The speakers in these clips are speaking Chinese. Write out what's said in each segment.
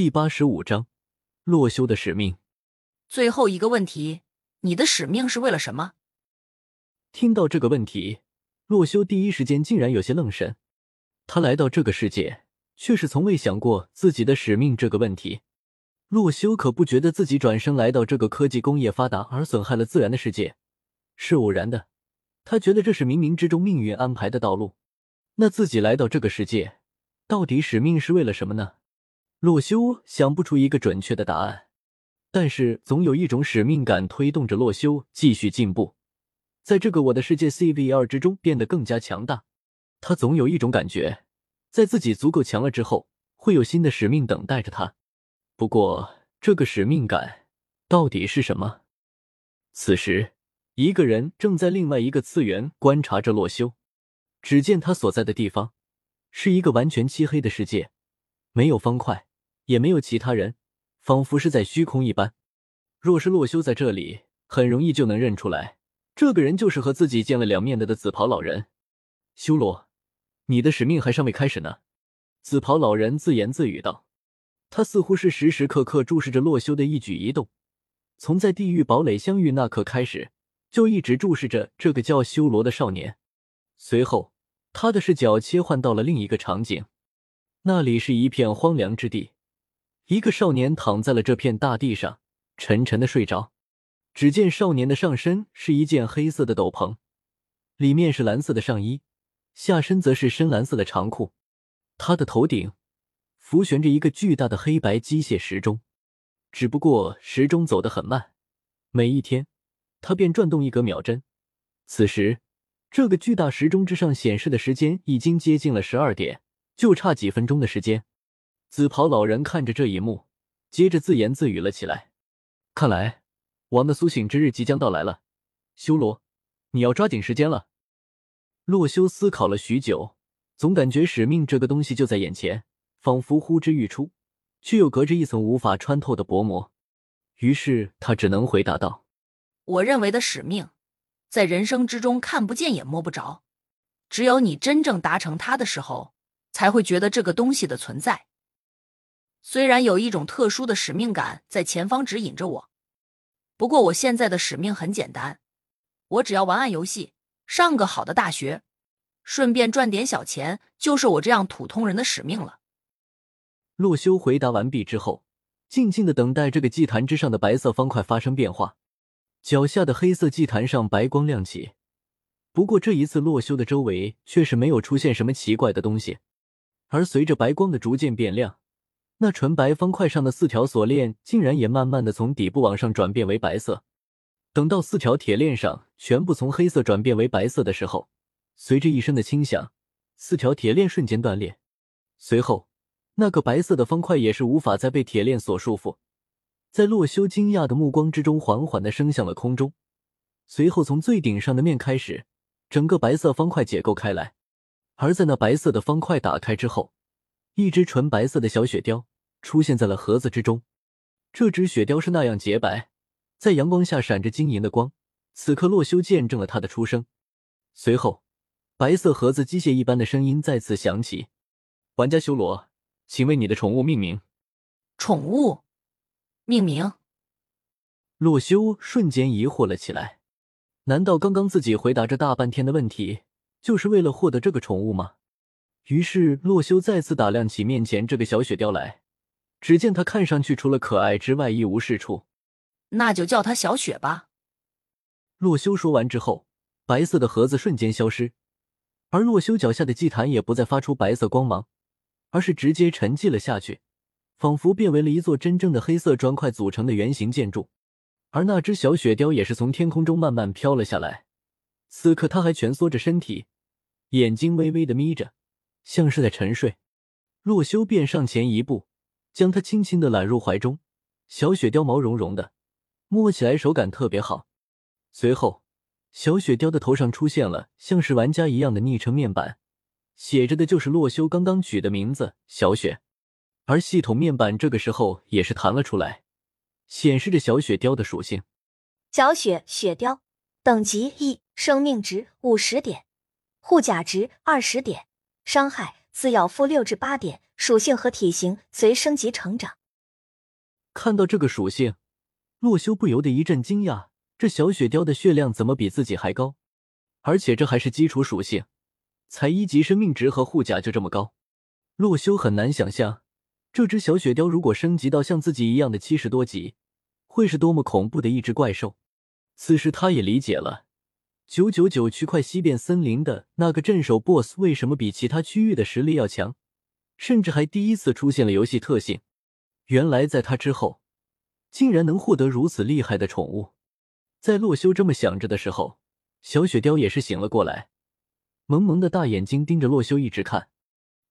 第八十五章，洛修的使命。最后一个问题，你的使命是为了什么？听到这个问题，洛修第一时间竟然有些愣神。他来到这个世界，却是从未想过自己的使命这个问题。洛修可不觉得自己转生来到这个科技工业发达而损害了自然的世界是偶然的，他觉得这是冥冥之中命运安排的道路。那自己来到这个世界，到底使命是为了什么呢？洛修想不出一个准确的答案，但是总有一种使命感推动着洛修继续进步，在这个我的世界 CVR 之中变得更加强大。他总有一种感觉，在自己足够强了之后，会有新的使命等待着他。不过，这个使命感到底是什么？此时，一个人正在另外一个次元观察着洛修。只见他所在的地方是一个完全漆黑的世界，没有方块，也没有其他人，仿佛是在虚空一般。若是洛修在这里，很容易就能认出来，这个人就是和自己见了两面的的紫袍老人。修罗，你的使命还尚未开始呢。紫袍老人自言自语道。他似乎是时时刻刻注视着洛修的一举一动，从在地狱堡垒相遇那刻开始，就一直注视着这个叫修罗的少年。随后，他的视角切换到了另一个场景，那里是一片荒凉之地，一个少年躺在了这片大地上，沉沉的睡着。只见少年的上身是一件黑色的斗篷，里面是蓝色的上衣，下身则是深蓝色的长裤。他的头顶。浮悬着一个巨大的黑白机械时钟，只不过时钟走得很慢，每一天它便转动一格秒针。此时，这个巨大时钟之上显示的时间已经接近了十二点，就差几分钟的时间。紫袍老人看着这一幕，接着自言自语了起来：“看来王的苏醒之日即将到来了，修罗，你要抓紧时间了。”洛修思考了许久，总感觉使命这个东西就在眼前。仿佛呼之欲出，却又隔着一层无法穿透的薄膜。于是他只能回答道：“我认为的使命，在人生之中看不见也摸不着，只有你真正达成它的时候，才会觉得这个东西的存在。虽然有一种特殊的使命感在前方指引着我，不过我现在的使命很简单，我只要玩玩游戏，上个好的大学，顺便赚点小钱，就是我这样普通人的使命了。”洛修回答完毕之后，静静的等待这个祭坛之上的白色方块发生变化。脚下的黑色祭坛上白光亮起，不过这一次洛修的周围却是没有出现什么奇怪的东西。而随着白光的逐渐变亮，那纯白方块上的四条锁链竟然也慢慢的从底部往上转变为白色。等到四条铁链上全部从黑色转变为白色的时候，随着一声的轻响，四条铁链瞬间断裂，随后。那个白色的方块也是无法再被铁链所束缚，在洛修惊讶的目光之中，缓缓的升向了空中。随后，从最顶上的面开始，整个白色方块解构开来。而在那白色的方块打开之后，一只纯白色的小雪雕出现在了盒子之中。这只雪雕是那样洁白，在阳光下闪着晶莹的光。此刻，洛修见证了他的出生。随后，白色盒子机械一般的声音再次响起：“玩家修罗。”请为你的宠物命名。宠物命名。洛修瞬间疑惑了起来，难道刚刚自己回答这大半天的问题，就是为了获得这个宠物吗？于是洛修再次打量起面前这个小雪雕来，只见它看上去除了可爱之外一无是处。那就叫它小雪吧。洛修说完之后，白色的盒子瞬间消失，而洛修脚下的祭坛也不再发出白色光芒。而是直接沉寂了下去，仿佛变为了一座真正的黑色砖块组成的圆形建筑。而那只小雪雕也是从天空中慢慢飘了下来。此刻，它还蜷缩着身体，眼睛微微的眯着，像是在沉睡。洛修便上前一步，将它轻轻的揽入怀中。小雪貂毛茸茸的，摸起来手感特别好。随后，小雪雕的头上出现了像是玩家一样的昵称面板。写着的就是洛修刚刚取的名字小雪，而系统面板这个时候也是弹了出来，显示着小雪雕的属性：小雪雪雕，等级一，生命值五十点，护甲值二十点，伤害自咬负六至八点，属性和体型随升级成长。看到这个属性，洛修不由得一阵惊讶：这小雪貂的血量怎么比自己还高？而且这还是基础属性，才一级生命值和护甲就这么高。洛修很难想象，这只小雪貂如果升级到像自己一样的七十多级，会是多么恐怖的一只怪兽。此时他也理解了，九九九区块西边森林的那个镇守 BOSS 为什么比其他区域的实力要强，甚至还第一次出现了游戏特性。原来在他之后，竟然能获得如此厉害的宠物。在洛修这么想着的时候，小雪貂也是醒了过来，萌萌的大眼睛盯着洛修一直看。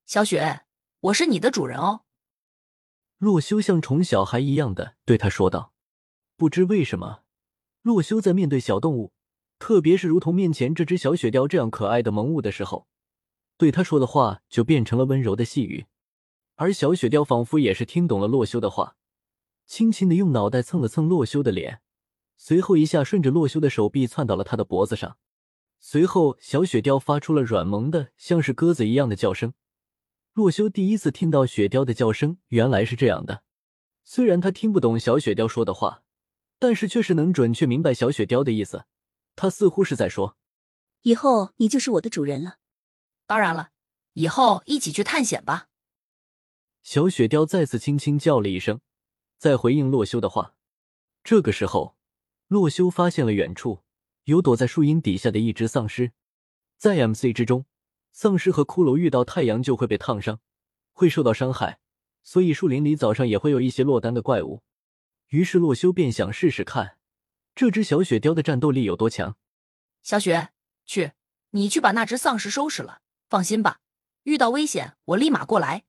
小雪，我是你的主人哦。洛修像宠小孩一样的对他说道。不知为什么，洛修在面对小动物，特别是如同面前这只小雪貂这样可爱的萌物的时候，对他说的话就变成了温柔的细语。而小雪貂仿佛也是听懂了洛修的话，轻轻的用脑袋蹭了蹭洛修的脸，随后一下顺着洛修的手臂窜到了他的脖子上。随后，小雪貂发出了软萌的，像是鸽子一样的叫声。洛修第一次听到雪貂的叫声，原来是这样的。虽然他听不懂小雪貂说的话，但是却是能准确明白小雪貂的意思。他似乎是在说：“以后你就是我的主人了。”当然了，以后一起去探险吧。小雪貂再次轻轻叫了一声，在回应洛修的话。这个时候，洛修发现了远处有躲在树荫底下的一只丧尸。在 MC 之中，丧尸和骷髅遇到太阳就会被烫伤，会受到伤害，所以树林里早上也会有一些落单的怪物。于是洛修便想试试看，这只小雪貂的战斗力有多强。小雪，去，你去把那只丧尸收拾了。放心吧，遇到危险我立马过来。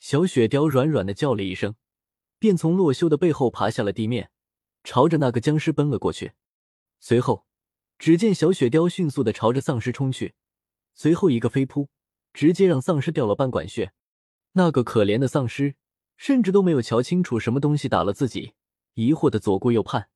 小雪貂软软的叫了一声，便从洛修的背后爬下了地面，朝着那个僵尸奔了过去。随后，只见小雪貂迅速的朝着丧尸冲去，随后一个飞扑，直接让丧尸掉了半管血。那个可怜的丧尸甚至都没有瞧清楚什么东西打了自己，疑惑的左顾右盼。